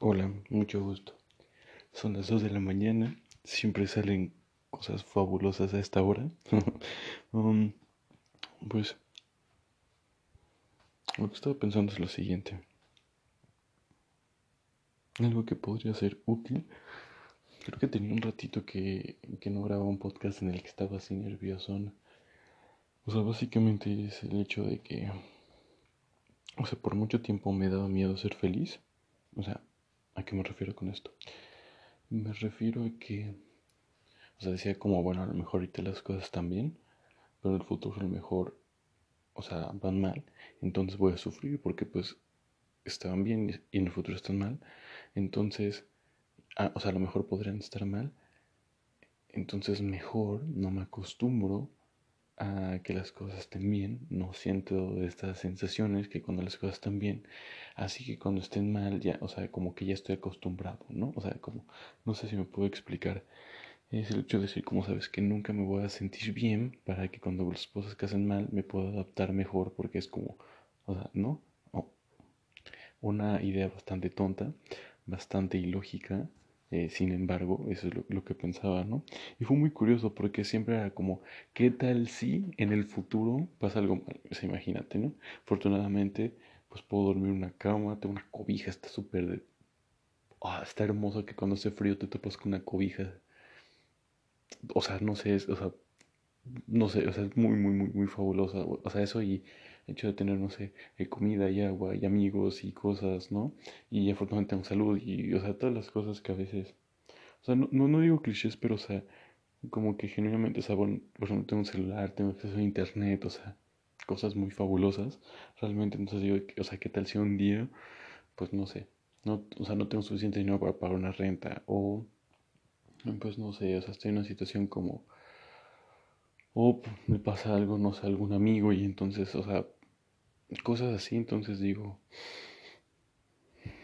Hola, mucho gusto. Son las 2 de la mañana. Siempre salen cosas fabulosas a esta hora. Um, pues lo que estaba pensando es lo siguiente. Algo que podría ser útil. Creo que tenía un ratito que, que no grababa un podcast en el que estaba así nervioso. O sea, básicamente es el hecho de que, o sea, por mucho tiempo me daba miedo ser feliz. O sea, ¿A qué me refiero con esto? Me refiero a que, o sea, decía como, bueno, a lo mejor ahorita las cosas están bien, pero en el futuro a lo mejor, o sea, van mal, entonces voy a sufrir porque pues estaban bien y en el futuro están mal, entonces, o sea, a lo mejor podrían estar mal, entonces mejor no me acostumbro a que las cosas estén bien, no siento estas sensaciones que cuando las cosas están bien, así que cuando estén mal ya, o sea, como que ya estoy acostumbrado, ¿no? O sea, como, no sé si me puedo explicar, es el hecho de decir, como sabes, que nunca me voy a sentir bien para que cuando las cosas que hacen mal me pueda adaptar mejor, porque es como, o sea, ¿no? una idea bastante tonta, bastante ilógica, eh, sin embargo, eso es lo, que pensaba, ¿no? Y fue muy curioso porque siempre era como, ¿qué tal si en el futuro pasa algo mal? O sea, imagínate, ¿no? Afortunadamente, pues puedo dormir en una cama, tengo una cobija, está súper de... Ah, está hermoso que cuando hace frío te topas con una cobija. O sea, no sé, o sea, no sé, o sea, es muy, muy, muy, muy fabulosa. O sea, eso y hecho de tener, no sé, eh, comida y agua y amigos y cosas, ¿no? Y afortunadamente tengo salud y, o sea, todas las cosas que a veces, o sea, no, no, digo clichés, pero, o sea, como que genuinamente, o sea, por ejemplo, tengo un celular, tengo acceso a internet, o sea, cosas muy fabulosas, realmente, entonces digo, o sea, ¿qué tal si un día, pues no sé, no, o sea, no tengo suficiente dinero para pagar una renta o, pues no sé, o sea, estoy en una situación como, o me pasa algo, no sé, algún amigo y entonces, o sea, cosas así, entonces digo,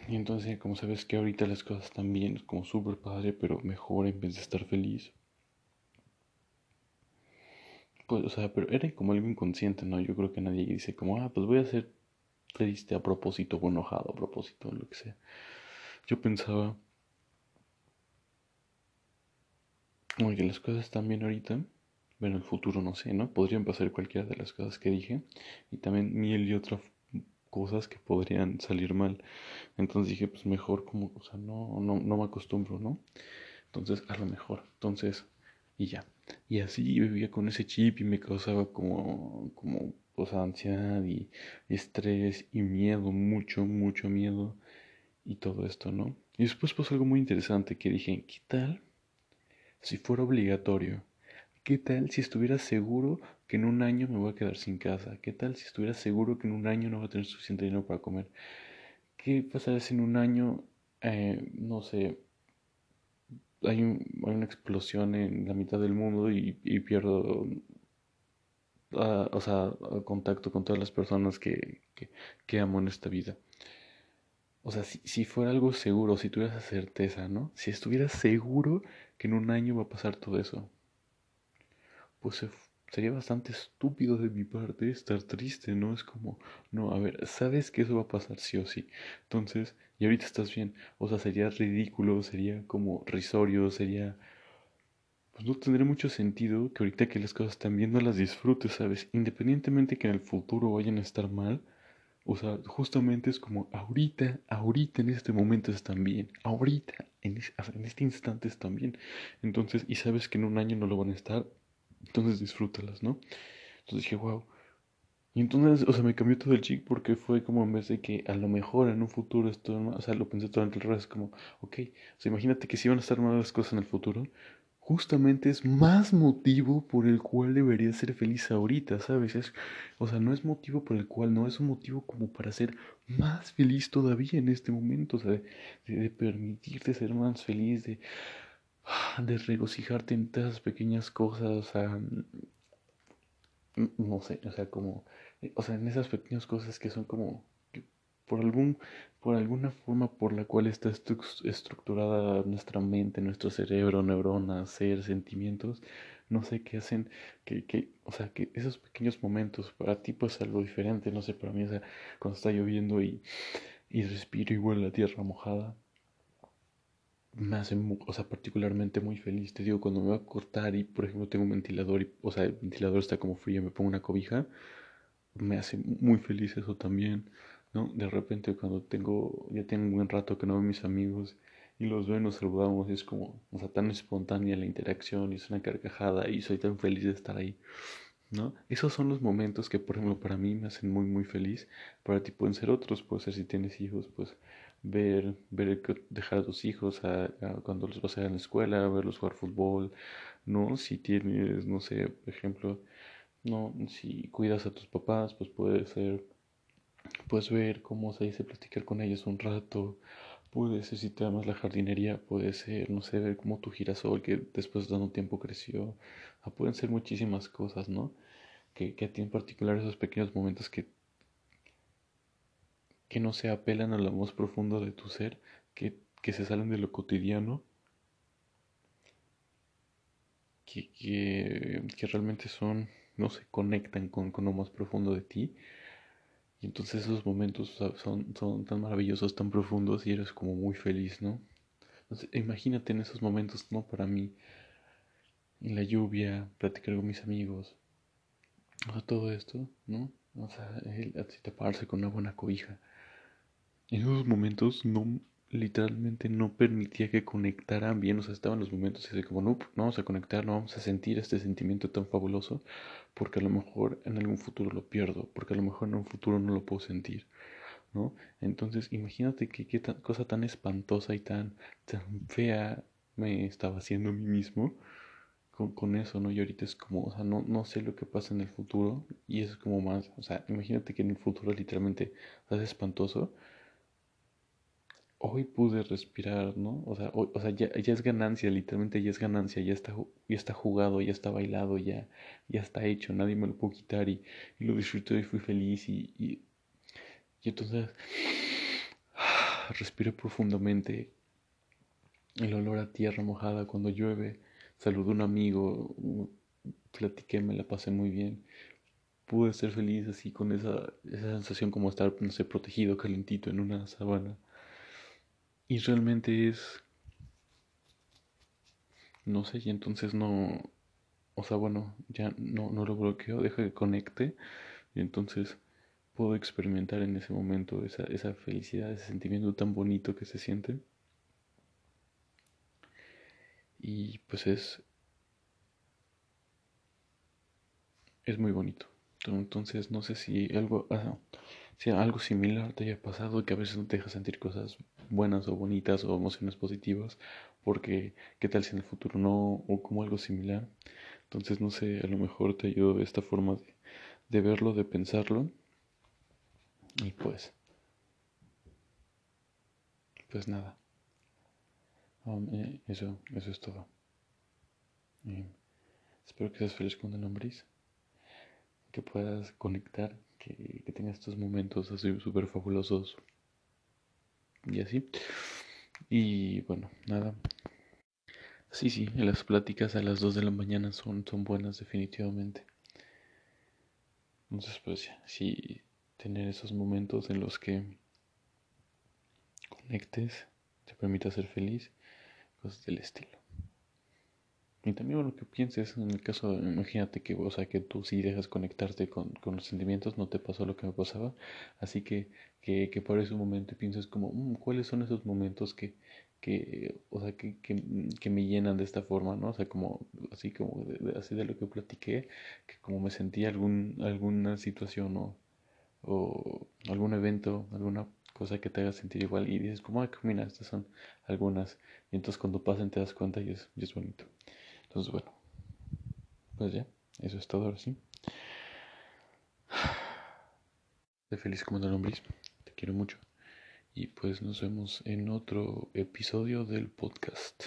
y entonces como sabes que ahorita las cosas están bien, es como súper padre, pero mejor en vez de estar feliz. Pues, o sea, pero era como algo inconsciente, ¿no? Yo creo que nadie dice como, ah, pues voy a ser triste a propósito o enojado a propósito, lo que sea. Yo pensaba, oye, las cosas están bien ahorita, bueno, el futuro no sé, ¿no? Podrían pasar cualquiera de las cosas que dije y también mil y otras cosas que podrían salir mal. Entonces dije, pues mejor como, o sea, no, no, no me acostumbro, ¿no? Entonces, a lo mejor. Entonces, y ya. Y así vivía con ese chip y me causaba como, como, o sea, ansiedad y estrés y miedo, mucho, mucho miedo y todo esto, ¿no? Y después pasó algo muy interesante que dije, ¿qué tal si fuera obligatorio? ¿Qué tal si estuviera seguro que en un año me voy a quedar sin casa? ¿Qué tal si estuviera seguro que en un año no voy a tener suficiente dinero para comer? ¿Qué pasaría si en un año, eh, no sé, hay, una explosión en la mitad del mundo y, pierdo, ah, o sea, contacto con todas las personas que, que, amo en esta vida? O sea, si, si, fuera algo seguro, si tuvieras certeza, ¿no? Si estuvieras seguro que en un año va a pasar todo eso pues sería bastante estúpido de mi parte estar triste, ¿no? Es como, no, a ver, sabes que eso va a pasar sí o sí. Entonces, y ahorita estás bien. O sea, sería ridículo, sería como risorio, sería... Pues no tendría mucho sentido que ahorita que las cosas también no las disfrutes, ¿sabes? Independientemente que en el futuro vayan a estar mal. O sea, justamente es como ahorita, ahorita en este momento están bien. Ahorita, en, en este instante están bien. Entonces, y sabes que en un año no lo van a estar, entonces disfrútalas, ¿no? Entonces dije, wow. Y entonces, o sea, me cambió todo el chip porque fue como en vez de que a lo mejor en un futuro esto, o sea, lo pensé todo el revés, como, ok, o sea, imagínate que si van a estar malas cosas en el futuro, justamente es más motivo por el cual debería ser feliz ahorita, ¿sabes? Es, o sea, no es motivo por el cual, no es un motivo como para ser más feliz todavía en este momento, o sea, de, de permitirte ser más feliz, de de regocijarte en todas esas pequeñas cosas, o sea, mm, no sé, o sea, como, eh, o sea, en esas pequeñas cosas que son como, por algún, por alguna forma por la cual está estructurada nuestra mente, nuestro cerebro, neuronas, ser, sentimientos, no sé qué hacen, que, que, o sea, que esos pequeños momentos para ti pues algo diferente, no sé, para mí, o sea, cuando está lloviendo y, y respiro igual la tierra mojada, me hace, o sea, particularmente muy feliz. Te digo, cuando me voy a cortar y, por ejemplo, tengo un ventilador y, o sea, el ventilador está como frío, me pongo una cobija, me hace muy feliz eso también, ¿no? De repente cuando tengo, ya tengo un buen rato que no veo a mis amigos y los veo y nos saludamos, es como, o sea, tan espontánea la interacción y es una carcajada y soy tan feliz de estar ahí. ¿no? Esos son los momentos que, por ejemplo, para mí me hacen muy, muy feliz. Para ti pueden ser otros, puede ser si tienes hijos, pues ver, ver dejar a tus hijos cuando los vas a ir a la escuela, verlos jugar fútbol, ¿no? Si tienes, no sé, por ejemplo, no, si cuidas a tus papás, pues puede ser, puedes ver cómo se dice platicar con ellos un rato, puede ser si te amas la jardinería, puede ser, no sé, ver cómo tu girasol que después de un tiempo creció, pueden ser muchísimas cosas, ¿no? Que, que a ti en particular esos pequeños momentos que, que no se apelan a lo más profundo de tu ser, que, que se salen de lo cotidiano, que, que, realmente son, no se conectan con, con, lo más profundo de ti. Y entonces esos momentos son, son tan maravillosos, tan profundos y eres como muy feliz, ¿no? Entonces, imagínate en esos momentos, ¿no? Para mí, en la lluvia, platicar con mis amigos, o sea, todo esto, ¿no? O sea, el, taparse con una buena cobija. En esos momentos no, literalmente no permitía que conectaran bien, o sea, estaban los momentos así como, no, no vamos a conectar, no vamos a sentir este sentimiento tan fabuloso, porque a lo mejor en algún futuro lo pierdo, porque a lo mejor en un futuro no lo puedo sentir, ¿no? Entonces, imagínate que qué cosa tan espantosa y tan, tan fea me estaba haciendo a mí mismo con, con, eso, ¿no? Y ahorita es como, o sea, no, no sé lo que pasa en el futuro y es como más, o sea, imagínate que en el futuro literalmente es espantoso. Hoy pude respirar, ¿no? O sea, o sea ya, es ganancia, literalmente ya es ganancia, ya está, ya está jugado, ya está bailado, ya, ya está hecho, nadie me lo puede quitar y, lo disfruté y fui feliz y, y, entonces respiré profundamente el olor a tierra mojada cuando llueve saludé a un amigo, platiqué, me la pasé muy bien. Pude ser feliz así con esa, esa sensación como estar, protegido, calentito en una sabana. Y realmente es... No sé, y entonces no... O sea, bueno, ya no, no lo bloqueo, deja que conecte. Y entonces puedo experimentar en ese momento esa, esa felicidad, ese sentimiento tan bonito que se siente. Y pues es, es muy bonito. Entonces no sé si algo, si algo similar te haya pasado, que a veces no te deja sentir cosas buenas o bonitas o emociones positivas, porque qué tal si en el futuro no, o como algo similar. Entonces no sé, a lo mejor te ayudo esta forma de, verlo, de pensarlo. Y pues, pues nada. Eh, eso, eso es todo. espero que seas feliz con el nombres, que puedas conectar, que, que tengas estos momentos así súper fabulosos y así. Y bueno, nada. Sí, sí, las pláticas a las 2 de la mañana son, son buenas definitivamente. Entonces, pues sí, tener esos momentos en los que conectes, te permita ser feliz del estilo. Y también lo que pienses en el caso, imagínate que, o sea, que tú sí dejas conectarte con, con los sentimientos, no te pasó lo que me pasaba, así que, que, que por ese momento piensas como, mm, ¿cuáles son esos momentos que, que o sea, que, que, que, me llenan de esta forma, ¿no? O sea, como, así como, de, así de lo que platiqué, que como me sentí algún, alguna situación o, o algún evento, alguna cosa que te haga sentir igual y dices como, ah, mira, estas son algunas. Y entonces cuando pasen te das cuenta y es, y es bonito. Entonces, bueno, pues ya, eso es todo ahora sí. Estoy feliz como lombriz, te quiero mucho. Y pues nos vemos en otro episodio del podcast.